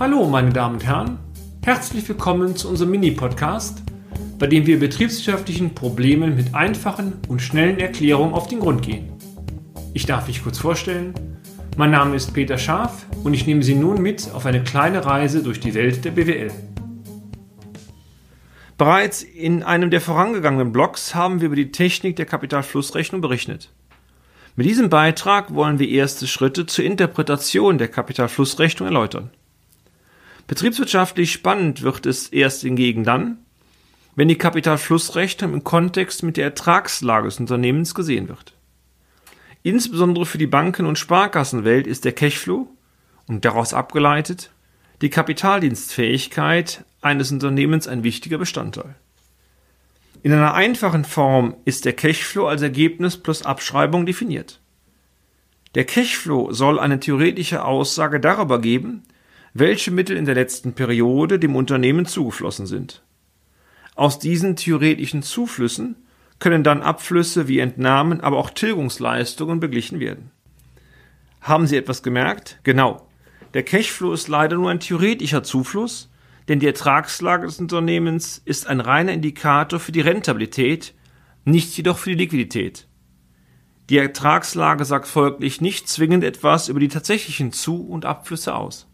Hallo, meine Damen und Herren. Herzlich willkommen zu unserem Mini-Podcast, bei dem wir betriebswirtschaftlichen Problemen mit einfachen und schnellen Erklärungen auf den Grund gehen. Ich darf mich kurz vorstellen. Mein Name ist Peter Scharf und ich nehme Sie nun mit auf eine kleine Reise durch die Welt der BWL. Bereits in einem der vorangegangenen Blogs haben wir über die Technik der Kapitalflussrechnung berichtet. Mit diesem Beitrag wollen wir erste Schritte zur Interpretation der Kapitalflussrechnung erläutern. Betriebswirtschaftlich spannend wird es erst hingegen dann, wenn die Kapitalflussrechnung im Kontext mit der Ertragslage des Unternehmens gesehen wird. Insbesondere für die Banken- und Sparkassenwelt ist der Cashflow und daraus abgeleitet die Kapitaldienstfähigkeit eines Unternehmens ein wichtiger Bestandteil. In einer einfachen Form ist der Cashflow als Ergebnis plus Abschreibung definiert. Der Cashflow soll eine theoretische Aussage darüber geben, welche Mittel in der letzten Periode dem Unternehmen zugeflossen sind. Aus diesen theoretischen Zuflüssen können dann Abflüsse wie Entnahmen, aber auch Tilgungsleistungen beglichen werden. Haben Sie etwas gemerkt? Genau. Der Cashflow ist leider nur ein theoretischer Zufluss, denn die Ertragslage des Unternehmens ist ein reiner Indikator für die Rentabilität, nicht jedoch für die Liquidität. Die Ertragslage sagt folglich nicht zwingend etwas über die tatsächlichen Zu- und Abflüsse aus.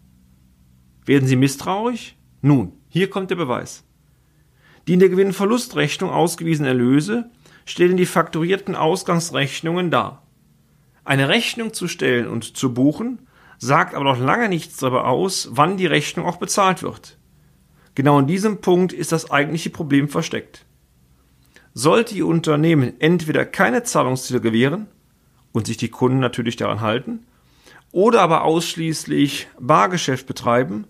Werden Sie misstrauisch? Nun, hier kommt der Beweis. Die in der Gewinn-Verlustrechnung ausgewiesenen Erlöse stellen die fakturierten Ausgangsrechnungen dar. Eine Rechnung zu stellen und zu buchen sagt aber noch lange nichts darüber aus, wann die Rechnung auch bezahlt wird. Genau in diesem Punkt ist das eigentliche Problem versteckt. Sollte Ihr Unternehmen entweder keine Zahlungsziele gewähren und sich die Kunden natürlich daran halten, oder aber ausschließlich Bargeschäft betreiben,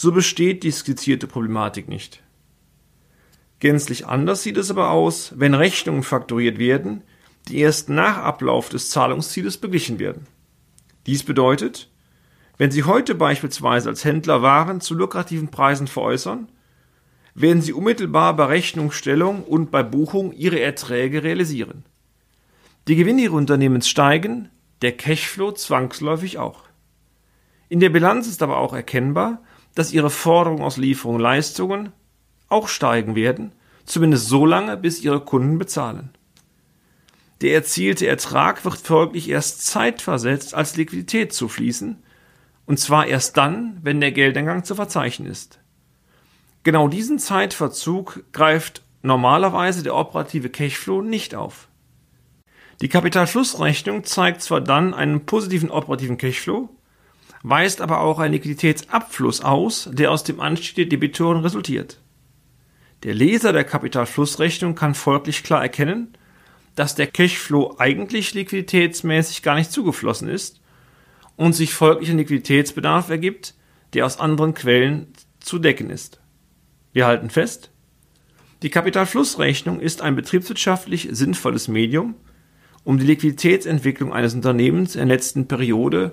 so besteht die skizzierte Problematik nicht. Gänzlich anders sieht es aber aus, wenn Rechnungen fakturiert werden, die erst nach Ablauf des Zahlungszieles beglichen werden. Dies bedeutet, wenn Sie heute beispielsweise als Händler Waren zu lukrativen Preisen veräußern, werden Sie unmittelbar bei Rechnungsstellung und bei Buchung Ihre Erträge realisieren. Die Gewinne Ihres Unternehmens steigen, der Cashflow zwangsläufig auch. In der Bilanz ist aber auch erkennbar, dass Ihre Forderungen aus Lieferungen und Leistungen auch steigen werden, zumindest so lange, bis Ihre Kunden bezahlen. Der erzielte Ertrag wird folglich erst zeitversetzt als Liquidität zufließen, und zwar erst dann, wenn der Geldeingang zu verzeichnen ist. Genau diesen Zeitverzug greift normalerweise der operative Cashflow nicht auf. Die Kapitalflussrechnung zeigt zwar dann einen positiven operativen Cashflow, weist aber auch einen Liquiditätsabfluss aus, der aus dem Anstieg der Debitoren resultiert. Der Leser der Kapitalflussrechnung kann folglich klar erkennen, dass der Cashflow eigentlich liquiditätsmäßig gar nicht zugeflossen ist und sich folglich ein Liquiditätsbedarf ergibt, der aus anderen Quellen zu decken ist. Wir halten fest, die Kapitalflussrechnung ist ein betriebswirtschaftlich sinnvolles Medium, um die Liquiditätsentwicklung eines Unternehmens in der letzten Periode